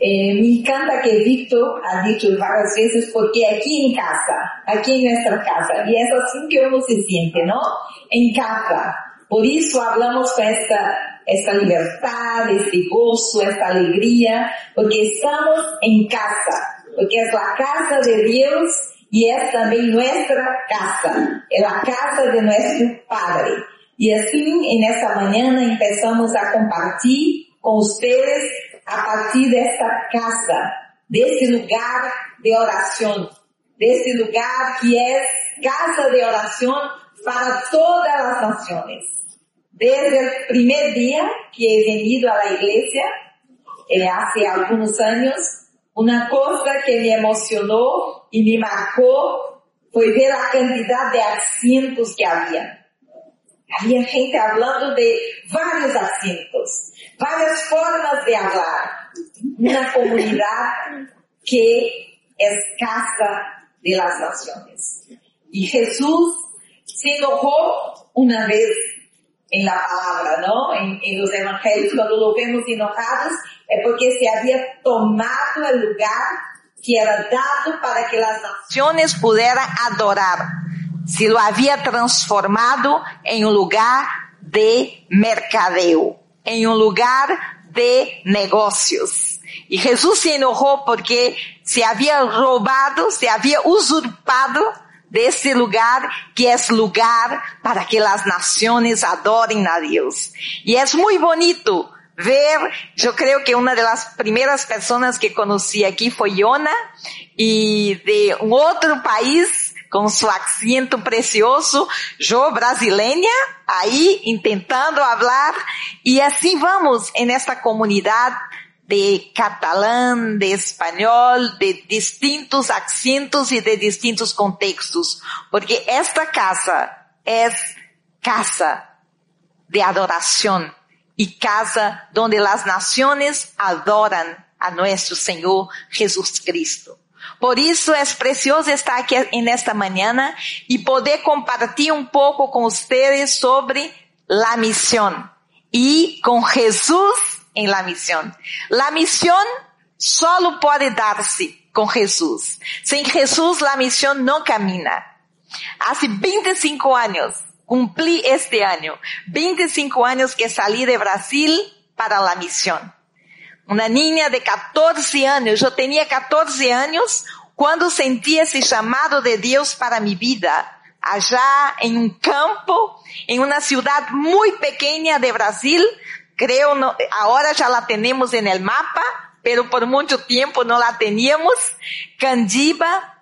Eh, me encanta que Víctor ha dicho varias veces porque aquí en casa, aquí en nuestra casa, y es así que uno se siente, ¿no? En casa. Por eso hablamos con esta, esta libertad, este gozo, esta alegría, porque estamos en casa, porque es la casa de Dios y es también nuestra casa, es la casa de nuestro Padre. Y así en esta mañana empezamos a compartir con ustedes a partir de esta casa, de este lugar de oración, de este lugar que es casa de oración para todas las naciones. Desde el primer día que he venido a la iglesia, eh, hace algunos años, una cosa que me emocionó y me marcó fue ver la cantidad de asientos que había. Había gente hablando de varios asientos, varias formas de hablar. Una comunidad que es casa de las naciones. Y Jesús se enojó una vez en la palabra, ¿no? En, en los evangelios, cuando lo vemos enojados, es porque se había tomado el lugar que era dado para que las naciones pudieran adorar. Se lo había transformado en un lugar de mercadeo, en un lugar de negocios. Y Jesús se enojó porque se había robado, se había usurpado de ese lugar que es lugar para que las naciones adoren a Dios. Y es muy bonito ver, yo creo que una de las primeras personas que conocí aquí fue Yona y de un otro país con su acento precioso, yo brasileña, ahí intentando hablar y así vamos en esta comunidad de catalán, de español, de distintos acentos y de distintos contextos, porque esta casa es casa de adoración y casa donde las naciones adoran a nuestro Señor Jesucristo. Por isso é precioso estar aqui nesta manhã e poder compartilhar um pouco com vocês sobre a missão e com Jesus em la missão. La missão solo pode dar-se com Jesus. Sem Jesus, a missão não camina. Há 25 anos, cumpri este ano, 25 anos que saí de Brasil para a missão. Uma niña de 14 anos, eu tinha 14 anos quando senti esse chamado de Deus para minha vida, allá em um campo, em uma cidade muito pequena de Brasil, creo, no, ahora ya la tenemos en el mapa, pero por mucho tiempo no la teníamos, Candiba,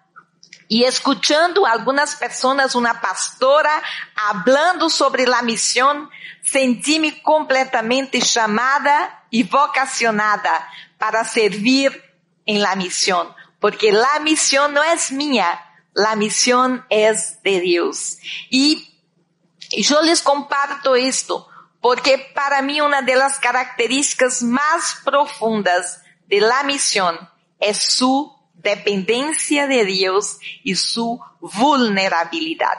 y escuchando algunas personas, una pastora, hablando sobre la misión, sentí-me completamente chamada y vocacionada para servir en la misión, porque la misión no es mía, la misión es de Dios. Y yo les comparto esto, porque para mí una de las características más profundas de la misión es su dependencia de Dios y su vulnerabilidad.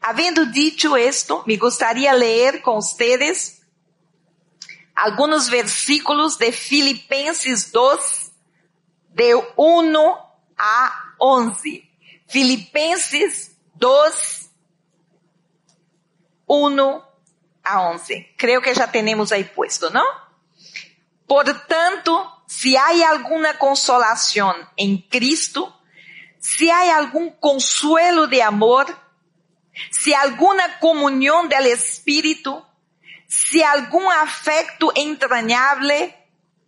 Habiendo dicho esto, me gustaría leer con ustedes algunos versículos de Filipenses 2, de 1 a 11. Filipenses 2, 1 a 11. Creo que já temos aí puesto, não? Portanto, si hay alguna consolación en Cristo, si hay algún consuelo de amor, si alguna comunión del Espíritu, si algún afecto entrañable,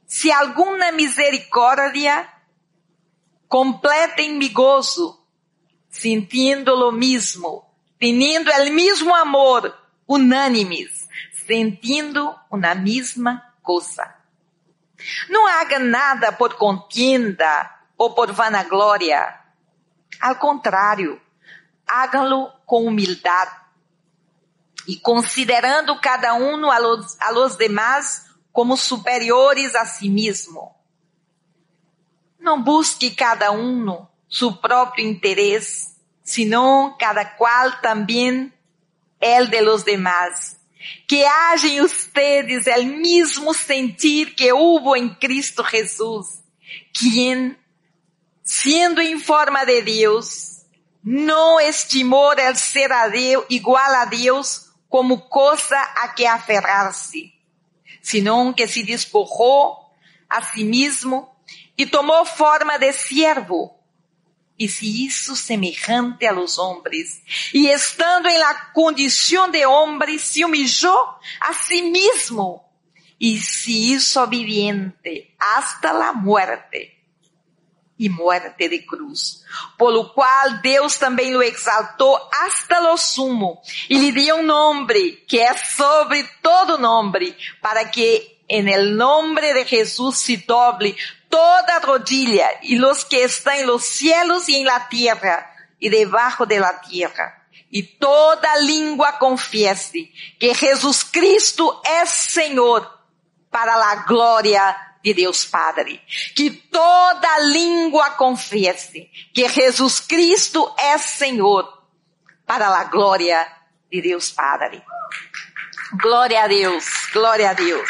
si alguna misericordia, completen mi gozo, sintiendo lo mismo, teniendo el mismo amor, unánimes, sentindo una misma cosa. Não haga nada por contienda ou por vanagloria. Ao contrário, háganlo com humildade e considerando cada um a los, a los demás como superiores a si mesmo. Não busque cada um seu próprio interesse, senão cada qual também el de los demás. Que haja em ustedes el mismo sentir que hubo en Cristo Jesús, quien, siendo en forma de Dios, no estimó el ser a Dios, igual a Dios como cosa a que aferrarse, sino que se despojó a sí mismo y tomó forma de siervo. E se hizo semejante a los hombres, y estando en la condición de hombre, se humilló a sí mismo, y se hizo viviente hasta la muerte, y muerte de cruz. Por lo cual Deus também lo exaltou hasta lo sumo, y le dio un nombre que es sobre todo nombre, para que en el nombre de Jesús se doble toda rodilla y los que están en los cielos y en la tierra y debajo de la tierra. Y toda lengua confiese que Jesucristo es Señor para la gloria de Deus Padre. Que toda língua confiese que Jesus Cristo é Senhor para a glória de Deus Padre. Glória a Deus, glória a Deus.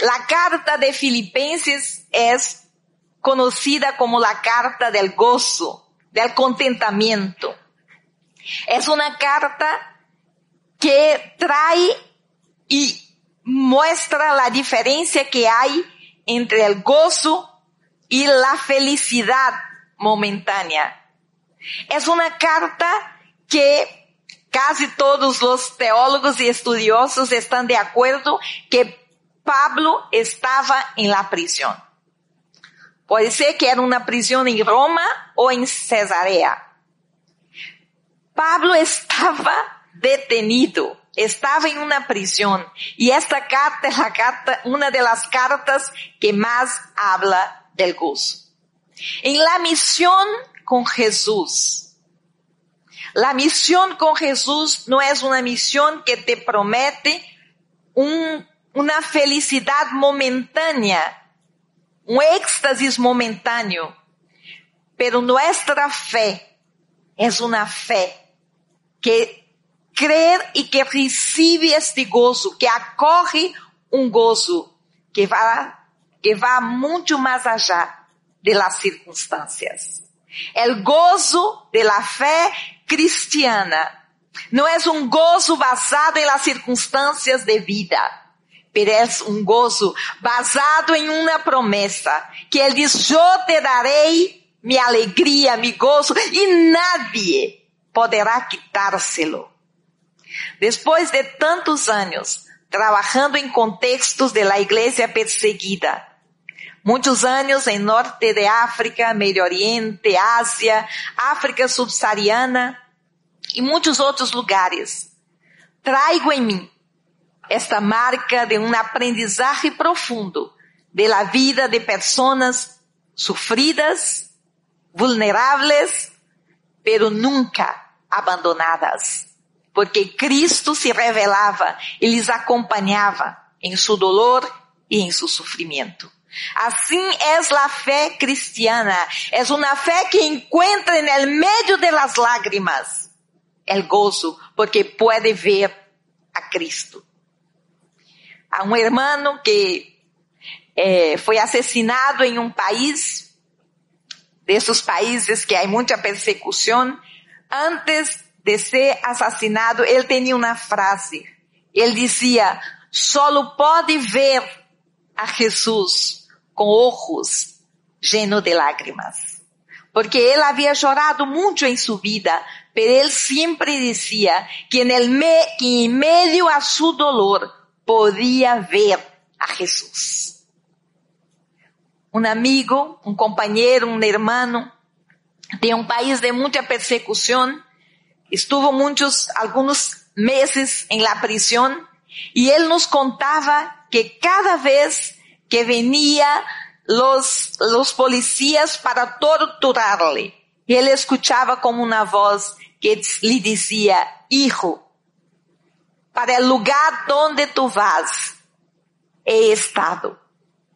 La carta de Filipenses es conocida como la carta del gozo, del contentamiento. Es una carta que trae y muestra la diferencia que hay entre el gozo y la felicidad momentánea. Es una carta que casi todos los teólogos y estudiosos están de acuerdo que Pablo estava em la prisão. Pode ser que era uma prisão em Roma ou em Cesarea. Pablo estava detenido, estava em uma prisão. E esta carta é a carta, uma das cartas que mais habla del gozo. Em la missão com Jesus. La missão com Jesus não é uma missão que te promete um una felicidad momentánea, un éxtasis momentáneo. Pero nuestra fe es una fe que cree y que recibe este gozo, que acoge un gozo que va, que va mucho más allá de las circunstancias. El gozo de la fe cristiana no es un gozo basado en las circunstancias de vida merece um gozo basado em uma promessa, que ele diz, eu te darei minha alegria, meu gozo, e nadie poderá quitárselo. Depois de tantos anos, trabalhando em contextos de la igreja perseguida, muitos anos em norte de África, Medio Oriente, Ásia, África subsaariana e muitos outros lugares, trago em mim esta marca de um aprendizagem profundo de la vida de pessoas sofridas, vulneráveis, pero nunca abandonadas. Porque Cristo se revelava e lhes acompanhava em seu dolor e em seu sofrimento. Assim é a fé cristiana. É uma fé que encontra no meio de las lágrimas el gozo, porque pode ver a Cristo a um hermano que eh, foi assassinado em um país, desses países que há muita persecução, antes de ser assassinado, ele tinha uma frase. Ele dizia, solo pode ver a Jesus com ojos llenos de lágrimas. Porque él había llorado mucho en su vida, pero él siempre decía que me, que en medio a su dolor podía ver a Jesús. Un amigo, un compañero, un hermano de un país de mucha persecución, estuvo muchos, algunos meses en la prisión y él nos contaba que cada vez que venía los, los policías para torturarle, él escuchaba como una voz que le decía, hijo, para el lugar donde tú vas, he estado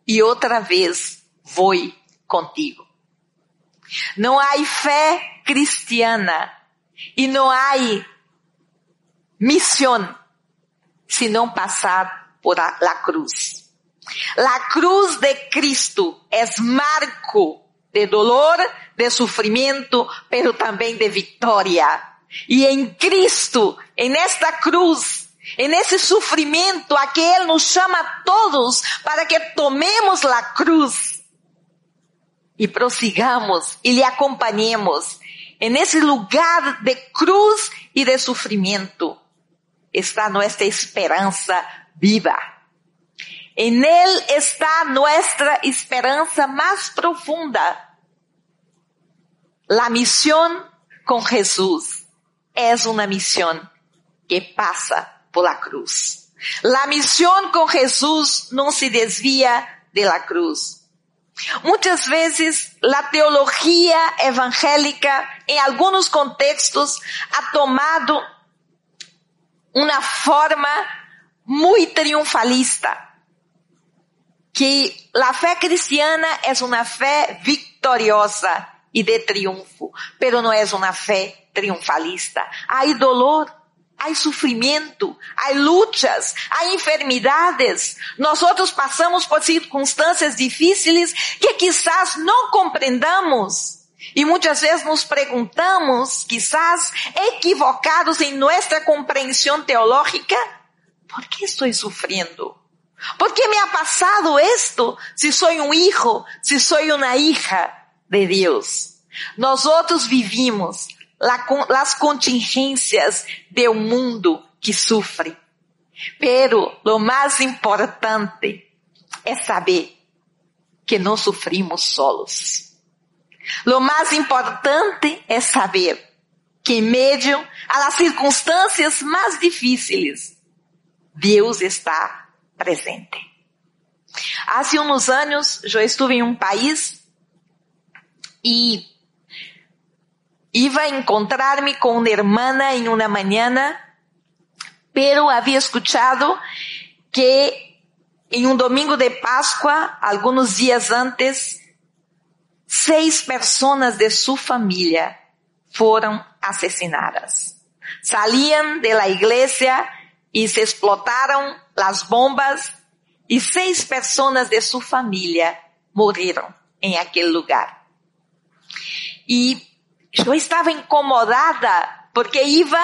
y otra vez voy contigo. No hay fe cristiana y no hay misión sino pasar por la cruz. La cruz de Cristo es marco de dolor, de sufrimiento, pero también de victoria. Y en Cristo, en esta cruz, en ese sufrimiento a que Él nos llama a todos para que tomemos la cruz y prosigamos y le acompañemos en ese lugar de cruz y de sufrimiento está nuestra esperanza viva. En Él está nuestra esperanza más profunda. La misión con Jesús es una misión que pasa por la cruz. La misión con Jesús no se desvía de la cruz. Muchas veces la teología evangélica en algunos contextos ha tomado una forma muy triunfalista. Que la fe cristiana es una fe victoriosa y de triunfo, pero no es una fe triunfalista. Hay dolor, hay sufrimiento, hay luchas, hay enfermedades. Nosotros pasamos por circunstancias difíciles que quizás no comprendamos. Y muchas veces nos preguntamos, quizás equivocados en nuestra comprensión teológica, ¿por qué estoy sufriendo? ¿Por qué me ha pasado esto si soy un hijo, si soy una hija de Dios? Nosotros vivimos la, las contingencias de un mundo que sufre. Pero lo más importante es saber que no sufrimos solos Lo más importante es saber que en medio a las circunstancias más difíciles, Dios está presente. Hace unos años yo estuve en un país y iba encontrarme con una hermana en una mañana, pero había escuchado que en un domingo de Pascua, algunos días antes, seis personas de su familia fueron asesinadas. Salían de la iglesia y se explotaron las bombas y seis personas de su familia murieron en aquel lugar. Y yo estaba incomodada porque iba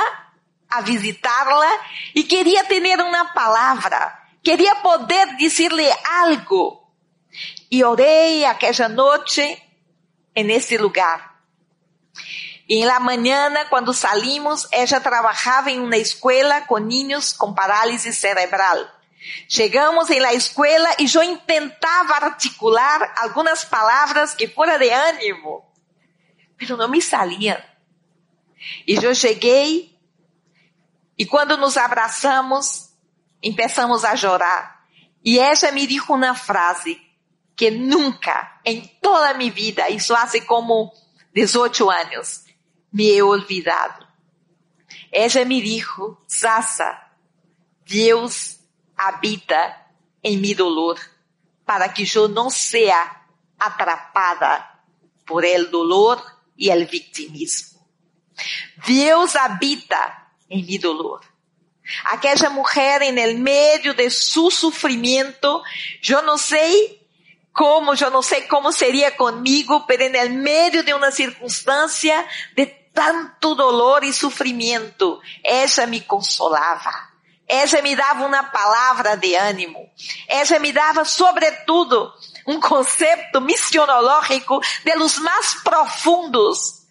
a visitarla y quería tener una palabra, quería poder decirle algo. Y oré aquella noche en ese lugar. Y en la mañana, cuando salimos, ella trabajaba en una escuela con niños con parálisis cerebral. Llegamos en la escuela y yo intentaba articular algunas palabras que fuera de ánimo, pero no me salían. Y yo llegué y cuando nos abrazamos, empezamos a llorar. Y ella me dijo una frase que nunca en toda mi vida, eso hace como 18 años, me he olvidado. Ella me dijo, Sasa, Dios habita en mi dolor para que yo no sea atrapada por el dolor y el victimismo. Dios habita en mi dolor. Aquella mujer en el medio de su sufrimiento, yo no sé como, yo no sé cómo sería conmigo, pero en el medio de una circunstancia de tanto dolor y sufrimiento, ella me consolaba. Ella me dava uma palavra de ânimo. Ella me dava, sobretudo, um conceito missionológico de los mais profundos.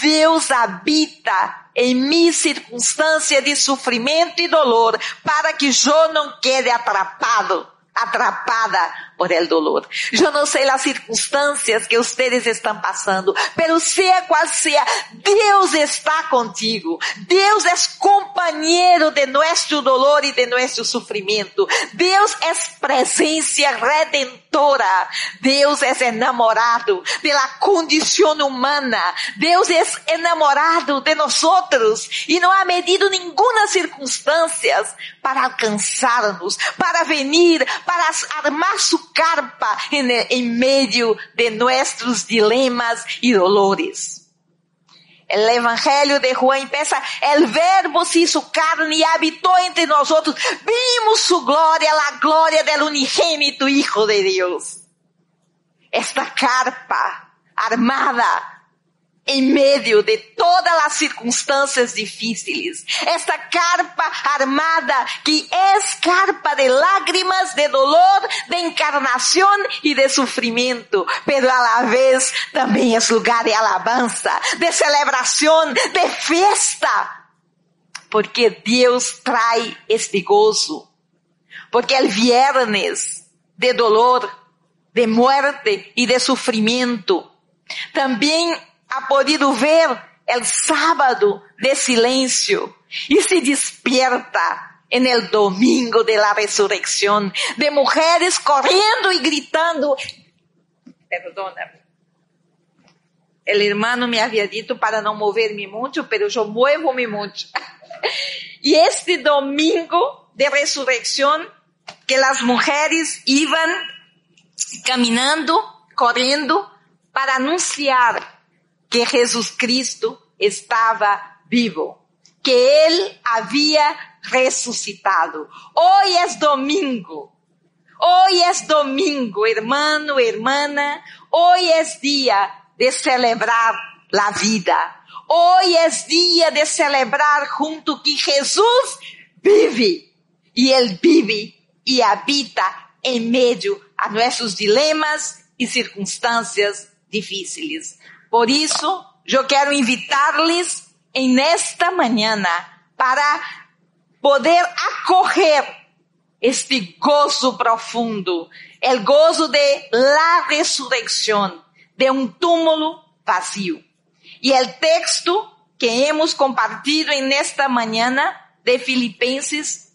Deus habita em minha circunstância de sofrimento e dolor para que eu não quede atrapado, atrapada por el dolor. Yo no sé las circunstancias que ustedes están pasando, pero sea cual sea, Dios está contigo. Dios es compañero de nuestro dolor y de nuestro sufrimiento. Dios es presencia redentora. Dios es enamorado de la condición humana. Dios es enamorado de nosotros y no ha medido ninguna circunstancia para alcanzarnos, para venir, para armar su carpa en, el, en medio de nuestros dilemas y dolores. El Evangelio de Juan empieza, el verbo se hizo carne y habitó entre nosotros. Vimos su gloria, la gloria del unigénito Hijo de Dios. Esta carpa armada en medio de todas las circunstancias difíciles. Esta carpa armada que es carpa de lágrimas, de dolor, de encarnación y de sufrimiento, pero a la vez también es lugar de alabanza, de celebración, de fiesta. Porque Dios trae este gozo. Porque el viernes de dolor, de muerte y de sufrimiento, también ha podido ver el sábado de silencio y se despierta en el domingo de la resurrección de mujeres corriendo y gritando. Perdóname. El hermano me había dicho para no moverme mucho, pero yo muevo-me mucho. y este domingo de resurrección que las mujeres iban caminando, corriendo para anunciar que Jesus Cristo estava vivo, que Ele havia ressuscitado. Hoy es domingo. Hoy es domingo, hermano, hermana. Hoy es día de celebrar la vida. Hoy es día de celebrar junto que Jesús vive. Y Él vive y habita en medio a nuestros dilemas y circunstancias difíciles. Por isso, eu quero invitar-lhes em esta manhã para poder acorrer este gozo profundo, el gozo de la resurrección de um túmulo vazio. E o texto que hemos compartido en esta mañana de Filipenses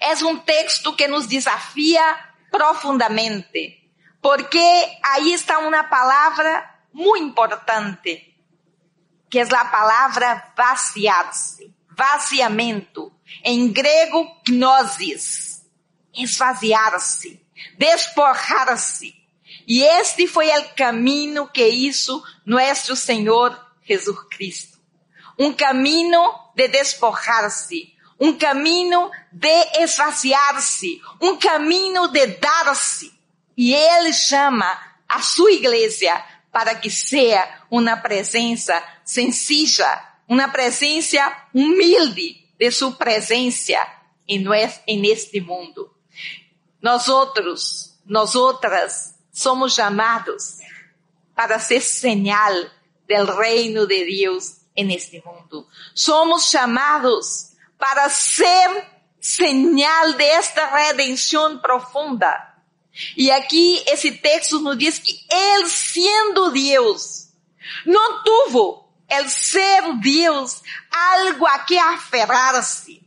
é um texto que nos desafia profundamente, porque aí está uma palavra muy importante, que es la palabra vaciarse, vaciamiento. En griego, gnosis, esvaziar-se, despojar-se. E este foi o caminho que hizo nuestro Senhor Jesucristo. Um caminho de despojar-se, um caminho de esvaziar-se, um caminho de dar-se. E ele chama a sua igreja para que seja uma presença sencilla, uma presença humilde de sua presença em, em este mundo. Nós outras, somos chamados para ser señal del reino de Deus en este mundo. Somos chamados para ser señal de esta redención profunda e aqui esse texto nos diz que Ele sendo Deus, não tuvo el ser Deus algo a que aferrar-se,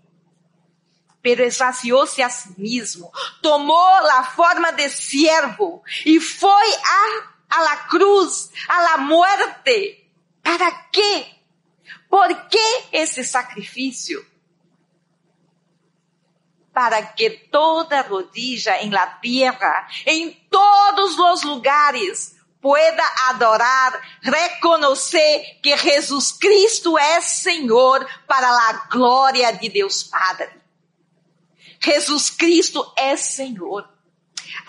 pero esvaziou-se a si mesmo, tomou a forma de siervo e foi a, a la cruz, a la muerte. ¿Para quê? ¿Por que esse sacrifício? Para que toda rodilla en la tierra, en todos los lugares, pueda adorar, reconocer que Jesus Cristo é Senhor para a glória de Deus Padre. Jesus Cristo é Senhor.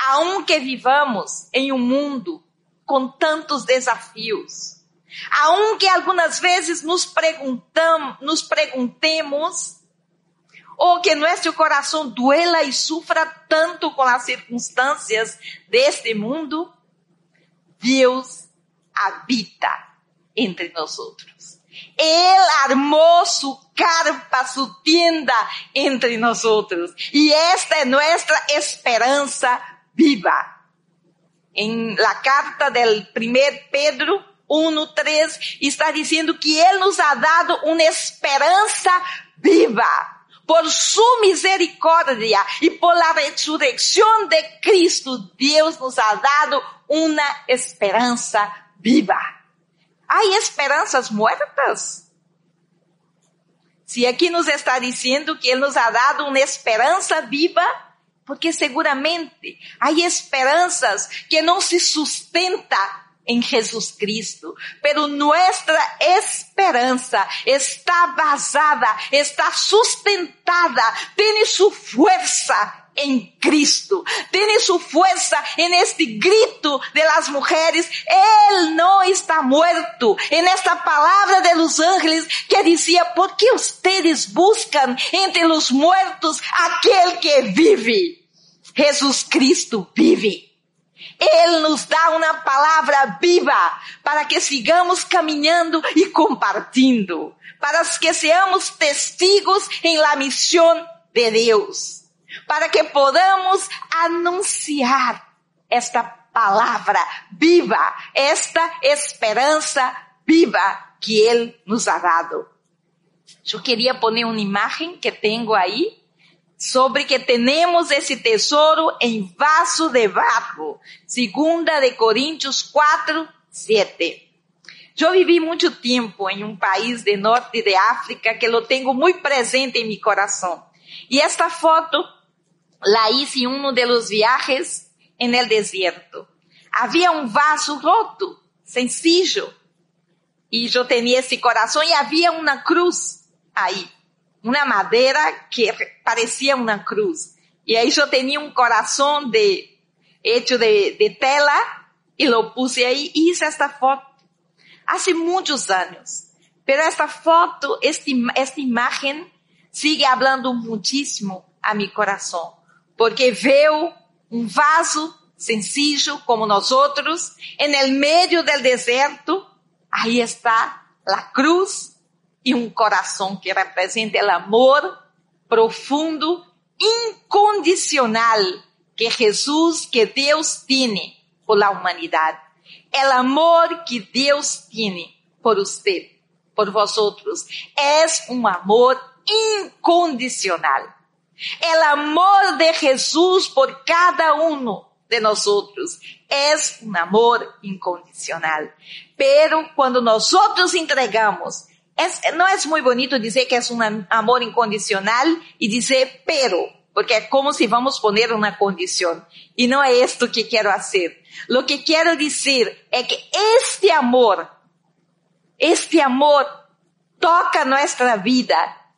Aunque vivamos em um mundo com tantos desafios, aunque algumas vezes nos, perguntam, nos perguntemos O que nuestro corazón duela y sufra tanto con las circunstancias de este mundo, Dios habita entre nosotros. Él armó su carpa, su tienda entre nosotros. Y esta es nuestra esperanza viva. En la carta del primer Pedro 1.3 está diciendo que Él nos ha dado una esperanza viva. Por su misericordia y por resurrección de Cristo, Dios nos ha dado una esperanza viva. Hay esperanzas muertas. Si aquí nos está diciendo que Él nos ha dado una esperanza viva, porque seguramente hay esperanzas que no se sustenta en Jesucristo. Pero nuestra esperanza está basada, está sustentada, tiene su fuerza en Cristo. Tiene su fuerza en este grito de las mujeres. Él no está muerto. En esta palabra de los ángeles que decía, ¿por qué ustedes buscan entre los muertos aquel que vive? Jesús Cristo vive. Él nos da una palabra viva para que sigamos caminando y compartiendo, para que seamos testigos en la misión de Dios, para que podamos anunciar esta palabra viva, esta esperanza viva que Él nos ha dado. Yo quería poner una imagen que tengo ahí sobre que tenemos esse tesouro em vaso de barro. Segunda de Coríntios 4, 7. Eu vivi muito tempo em um país de norte de África que lo tenho muito presente em meu coração. E esta foto la hice em um de los viajes en el desierto. Havia um vaso roto, sencillo. E eu tinha esse coração e havia uma cruz aí una madera que parecía una cruz. Y ahí yo tenía un corazón de, hecho de, de tela y lo puse ahí y hice esta foto. Hace muchos años. Pero esta foto, esta, esta imagen sigue hablando muchísimo a mi corazón. Porque veo un vaso sencillo como nosotros en el medio del desierto. Ahí está la cruz e um coração que representa o amor profundo, incondicional que Jesus, que Deus tem por la humanidade. O amor que Deus tem por você, por vosotros, é um amor incondicional. O amor de Jesus por cada um de nós é um amor incondicional. Pero quando nós entregamos es, no es muy bonito decir que es un amor incondicional y dizer pero, porque es como si vamos a poner una condición. Y no es esto que quiero hacer. Lo que quiero decir es que este amor, este amor toca nuestra vida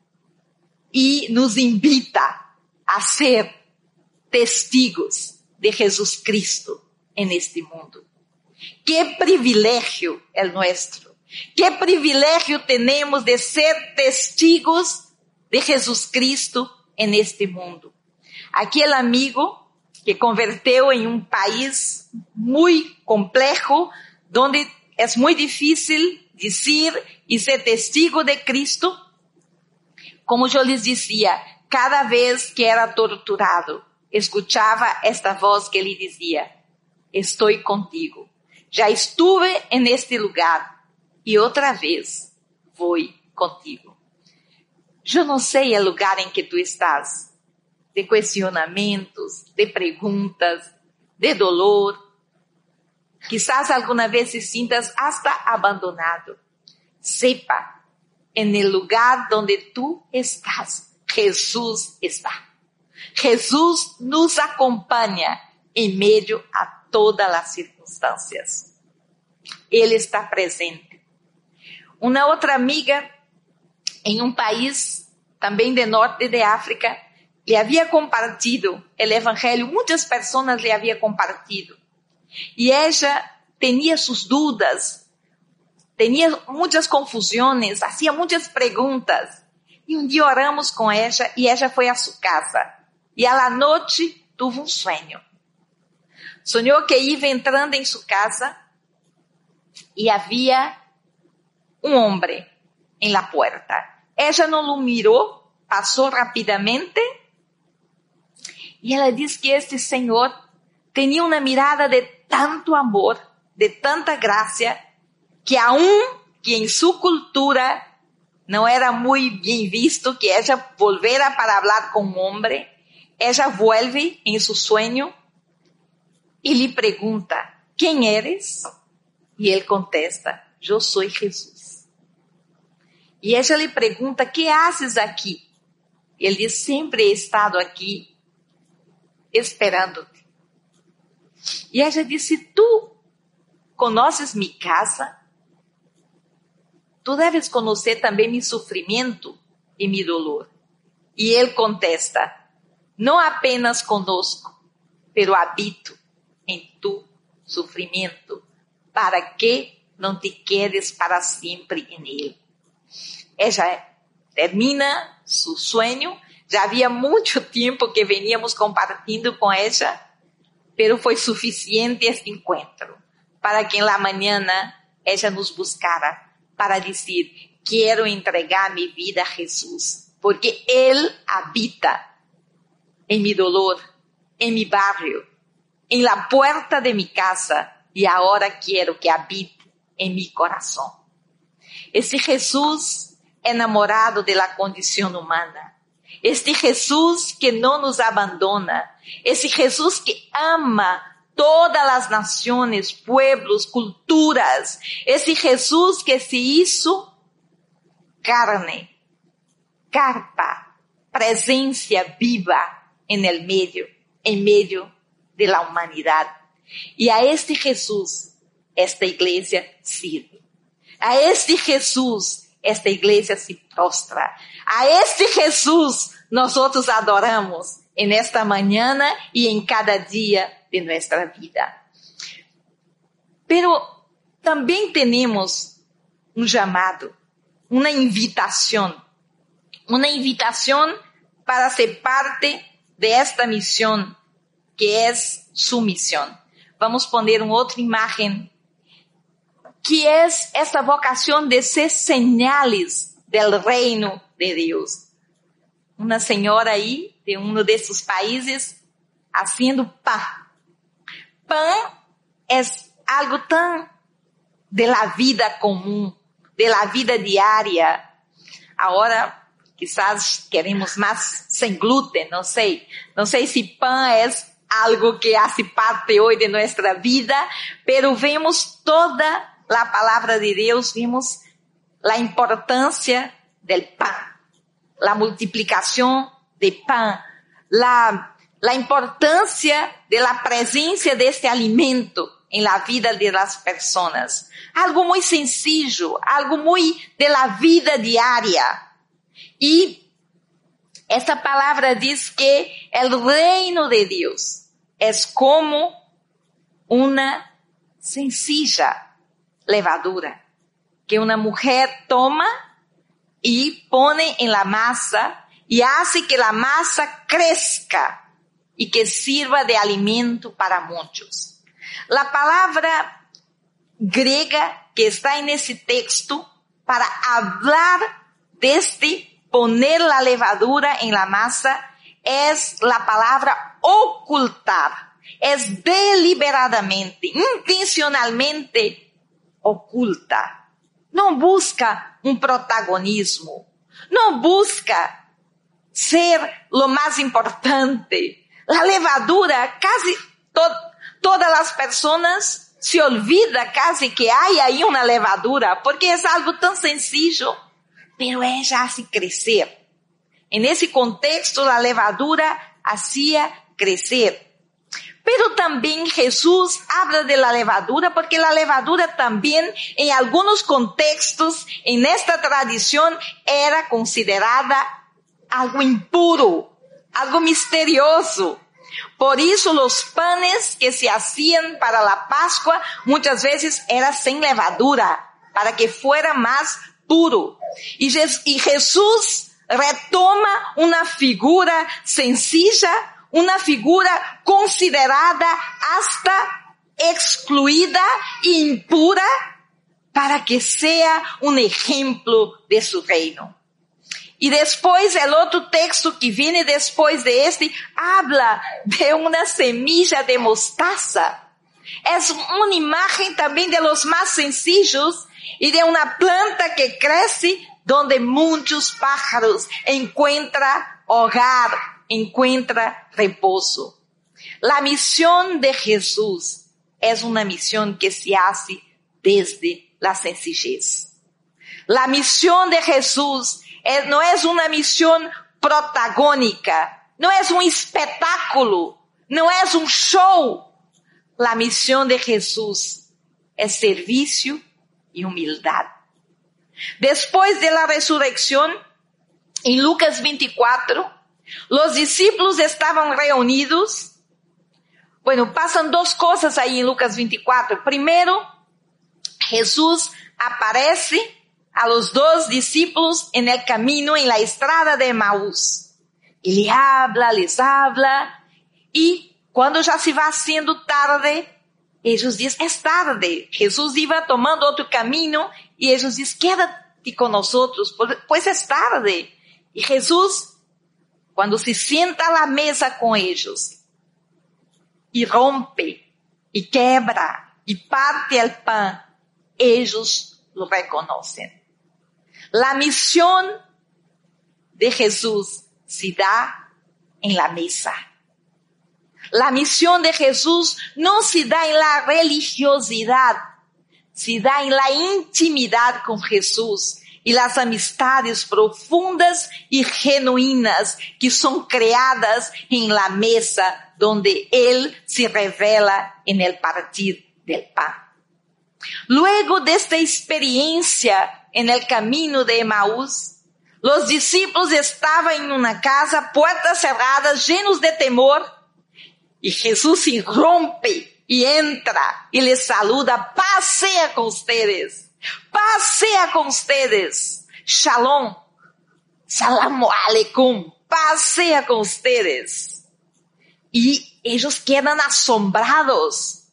y nos invita a ser testigos de Jesucristo en este mundo. Qué privilegio el nuestro Que privilégio temos de ser testigos de Jesus Cristo en este mundo. Aquele amigo que converteu em um país muito complexo, onde é muito difícil dizer e ser testigo de Cristo, como eu lhes dizia, cada vez que era torturado, escuchava esta voz que lhe dizia: Estou contigo. Já estuve en este lugar e outra vez vou contigo. Eu não sei o lugar em que tu estás, de questionamentos, de perguntas, de dolor. Quizás alguma vez se sintas hasta abandonado. Sepa, en el lugar donde tú estás, Jesús está. Jesús nos acompanha em meio a todas as circunstâncias. Ele está presente. Uma outra amiga em um país também de norte de África lhe havia compartido o evangelho, muitas pessoas lhe havia compartido. E ela tinha suas dúvidas, tinha muitas confusões, fazia muitas perguntas. E um dia oramos com ela e ela foi a sua casa. E à noite teve um sonho. Sonhou que ia entrando em sua casa e havia um homem em la puerta. Ella não lo mirou, passou rapidamente e ela diz que este senhor tinha uma mirada de tanto amor, de tanta graça, que aún que em sua cultura não era muito bem visto que ella volvera para falar com um homem, ella vuelve em seu sonho e lhe pergunta: Quem eres? E ele contesta: Eu sou Jesus. E ella lhe pergunta: Que haces aqui? Ele diz: Sempre he estado aqui esperando-te. E ella disse: Tu conheces minha casa? Tu deves conhecer também meu sofrimento e meu dolor. E ele contesta: Não apenas conosco, pero habito em tu sofrimento, para que não te quedes para sempre em ele. Ella termina seu sonho. Já havia muito tempo que veníamos compartilhando com ela, pero foi suficiente este encontro para que em la mañana ella nos buscara para dizer: Quero entregar minha vida a Jesus, porque Ele habita em mi dolor, em mi barrio, em la puerta de mi casa, e agora quero que habite em mi coração. Esse Jesus enamorado de la condição humana, este Jesus que não nos abandona, esse Jesus que ama todas as nações, pueblos, culturas. Esse Jesus que se hizo carne, carpa, presencia viva en el medio, en medio de la humanidad. Y a este Jesús, esta iglesia sirve. A este Jesús, esta iglesia se prostra. A este Jesús, nosotros adoramos en esta mañana y en cada día de nuestra vida. Pero também temos um chamado, uma invitação, uma invitação para ser parte de esta missão que é sua missão. Vamos poner uma outra imagem que é esta vocação de ser señales del reino de Deus. Uma senhora aí de um desses países haciendo pão pan es algo tan de la vida común, de la vida diaria. Ahora quizás queremos más sin gluten, no sé. No sé si pan es algo que hace parte hoy de nuestra vida, pero vemos toda la palabra de Dios, vemos la importancia del pan, la multiplicación de pan, la la importância da presença deste alimento em la vida de las personas. Algo muito sencillo, algo muito de la vida diária. E esta palavra diz que o reino de Deus é como uma sencilla levadura que uma mulher toma e põe em la massa e hace que la massa cresça y que sirva de alimento para muchos. La palabra griega que está en ese texto para hablar de este poner la levadura en la masa es la palabra ocultar. Es deliberadamente, intencionalmente oculta. No busca un protagonismo. No busca ser lo más importante la levadura, casi to, todas las personas se olvida casi que hay ahí una levadura, porque es algo tan sencillo, pero ella hace crecer. En ese contexto, la levadura hacía crecer. Pero también Jesús habla de la levadura porque la levadura también en algunos contextos en esta tradición era considerada algo impuro, algo misterioso. Por eso los panes que se hacían para la Pascua muchas veces eran sin levadura, para que fuera más puro. Y, Jesús retoma una figura sencilla, una figura considerada hasta excluida, impura, para que sea un ejemplo de su reino. Y después el otro texto que viene después de este habla de una semilla de mostaza. Es una imagen también de los más sencillos y de una planta que crece donde muchos pájaros encuentran hogar, encuentra reposo. La misión de Jesús es una misión que se hace desde la sencillez. La misión de Jesús es, no es una misión protagónica, no es un espectáculo, no es un show. La misión de Jesús es servicio y humildad. Después de la resurrección, en Lucas 24, los discípulos estaban reunidos. Bueno, pasan dos cosas ahí en Lucas 24. Primero, Jesús aparece a los dos discípulos en el camino, en la estrada de Maús. Y le habla, les habla. Y cuando ya se va haciendo tarde, ellos dicen, es tarde. Jesús iba tomando otro camino y ellos dicen, quédate con nosotros, pues es tarde. Y Jesús, cuando se sienta a mesa con ellos y rompe y quebra y parte el pan, ellos lo reconocen. La misión de Jesús se da en la mesa. La misión de Jesús no se da en la religiosidad, se da en la intimidad con Jesús y las amistades profundas y genuinas que son creadas en la mesa donde Él se revela en el partir del pan. Luego de esta experiencia en el camino de Emaús, los discípulos estaban en una casa, puertas cerradas, llenos de temor, y Jesús irrumpe y entra y les saluda, paz con ustedes, paz sea con ustedes, shalom, salam aleikum, paz sea con ustedes. Y ellos quedan asombrados.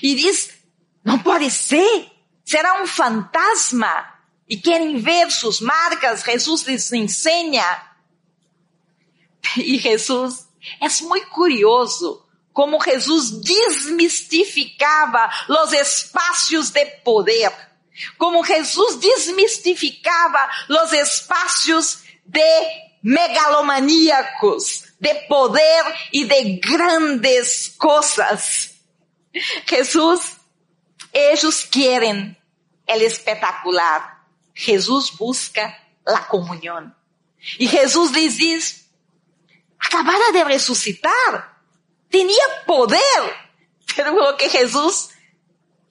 Y dicen, no puede ser, será un fantasma. Y quieren ver sus marcas, Jesús les enseña. Y Jesús es muy curioso como Jesús desmistificaba los espacios de poder, como Jesús desmistificaba los espacios de megalomaníacos, de poder y de grandes cosas. Jesús, ellos quieren el espectacular, Jesús busca la comunión. Y Jesús les dice, acabara de resucitar, tenía poder. Pero lo que Jesús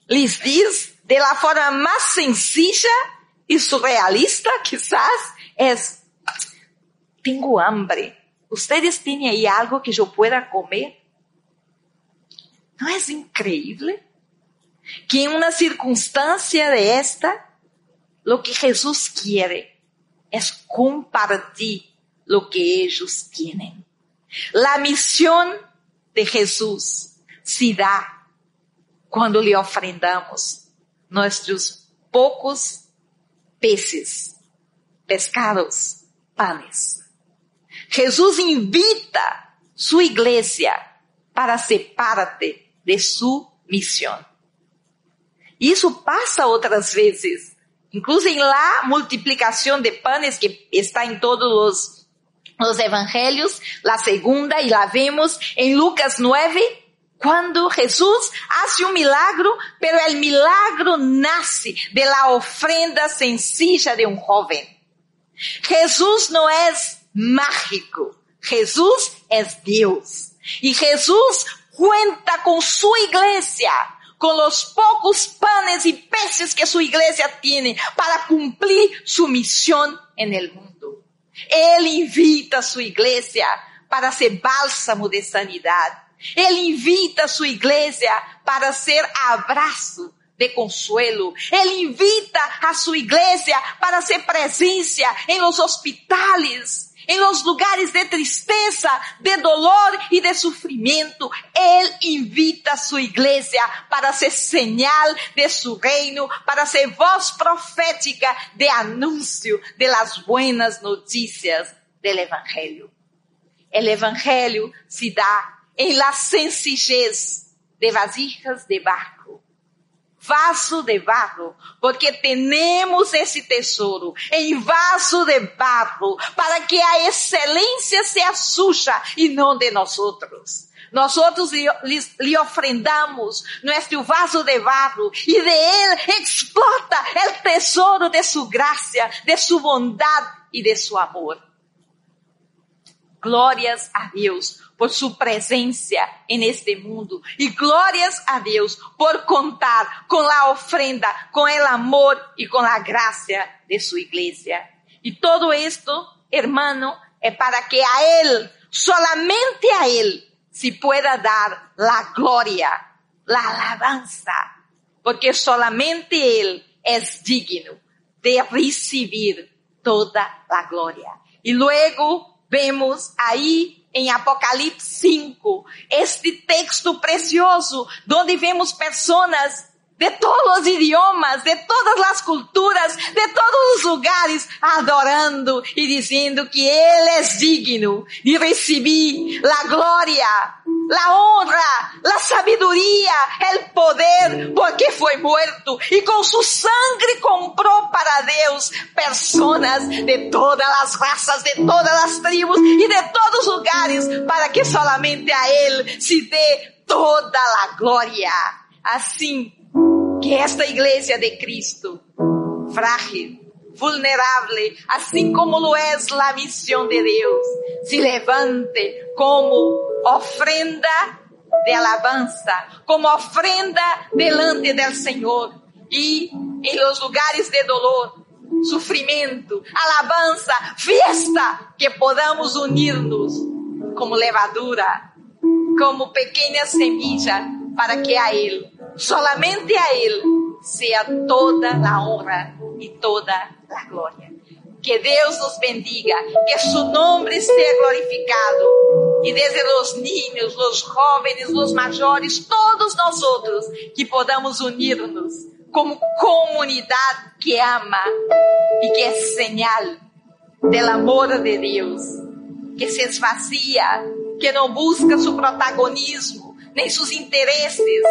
les dice de la forma más sencilla y surrealista quizás es, tengo hambre. ¿Ustedes tienen ahí algo que yo pueda comer? ¿No es increíble? Que en una circunstancia de esta, lo que Jesús quiere es compartir lo que ellos tienen. La misión de Jesús se da cuando le ofrendamos nuestros pocos peces, pescados, panes. Jesús invita su iglesia para ser parte de su misión. Y eso pasa otras veces Incluso en la multiplicación de panes que está en todos los, los evangelios, la segunda y la vemos en Lucas 9, cuando Jesús hace un milagro, pero el milagro nace de la ofrenda sencilla de un joven. Jesús no es mágico, Jesús es Dios. Y Jesús cuenta con su iglesia con los pocos panes y peces que su iglesia tiene para cumplir su misión en el mundo. Él invita a iglesia para ser bálsamo de sanidad. Él invita a su iglesia para ser abrazo de consuelo. Ele invita a sua iglesia para ser presencia en los hospitales, en los lugares de tristeza, de dolor y de sufrimiento. Él invita a su iglesia para ser señal de su reino, para ser voz profética de anuncio de las buenas noticias del Evangelio. El Evangelio se da en la sencillez de vasijas de barro vaso de barro, porque tenemos esse tesouro em vaso de barro, para que a excelência seja suya e não de nós outros. Nosotros lhe, lhe ofrendamos nuestro vaso de barro y de él explota el tesoro de su gracia, de su bondad y de su amor. Glórias a Deus por su presencia en este mundo. Y glorias a Dios por contar con la ofrenda, con el amor y con la gracia de su iglesia. Y todo esto, hermano, es para que a Él, solamente a Él, se pueda dar la gloria, la alabanza, porque solamente Él es digno de recibir toda la gloria. Y luego vemos ahí em Apocalipse 5, este texto precioso, onde vemos pessoas de todos os idiomas, de todas as culturas, de todos os lugares, adorando e dizendo que Ele é digno de receber a glória, la honra, la sabiduría, el poder, porque fue muerto y con su sangre compró para Dios personas de todas las razas, de todas las tribus y de todos lugares, para que solamente a Él se dé toda la gloria. Así que esta iglesia de Cristo, frágil, vulnerable, assim como lo es la misión de Dios, se levante como ofrenda de alabanza, como ofrenda delante del Señor. Y en los lugares de dolor, sufrimiento, alabanza, fiesta, que podamos unirnos como levadura, como pequeña semilla, para que a Él, solamente a Él, sea toda la honra y toda la gloria. Que Deus nos bendiga, que su nombre sea glorificado. E desde os niños, os jovens, os mayores, todos nós outros, que podamos unir-nos como comunidade que ama e que é señal del amor de Deus, que se esvazia, que não busca seu protagonismo, nem seus interesses,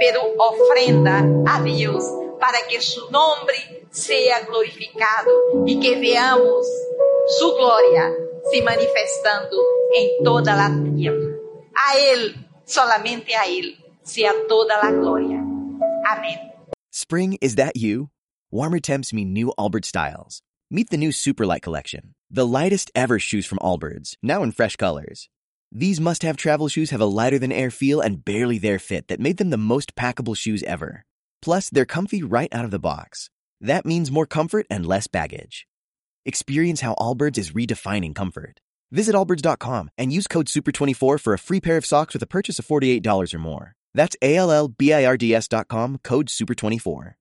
pero ofrenda a Deus para que su nombre sea glorificado y que veamos su gloria se manifestando en toda la tierra. A Él, solamente a Él, sea toda la gloria. Amén. Spring, is that you? Warmer temps mean new Allbirds styles. Meet the new Superlight collection, the lightest ever shoes from Allbirds, now in fresh colors. These must have travel shoes have a lighter than air feel and barely there fit that made them the most packable shoes ever. Plus, they're comfy right out of the box. That means more comfort and less baggage. Experience how Allbirds is redefining comfort. Visit allbirds.com and use code SUPER24 for a free pair of socks with a purchase of $48 or more. That's A L L B I R D S.com, code SUPER24.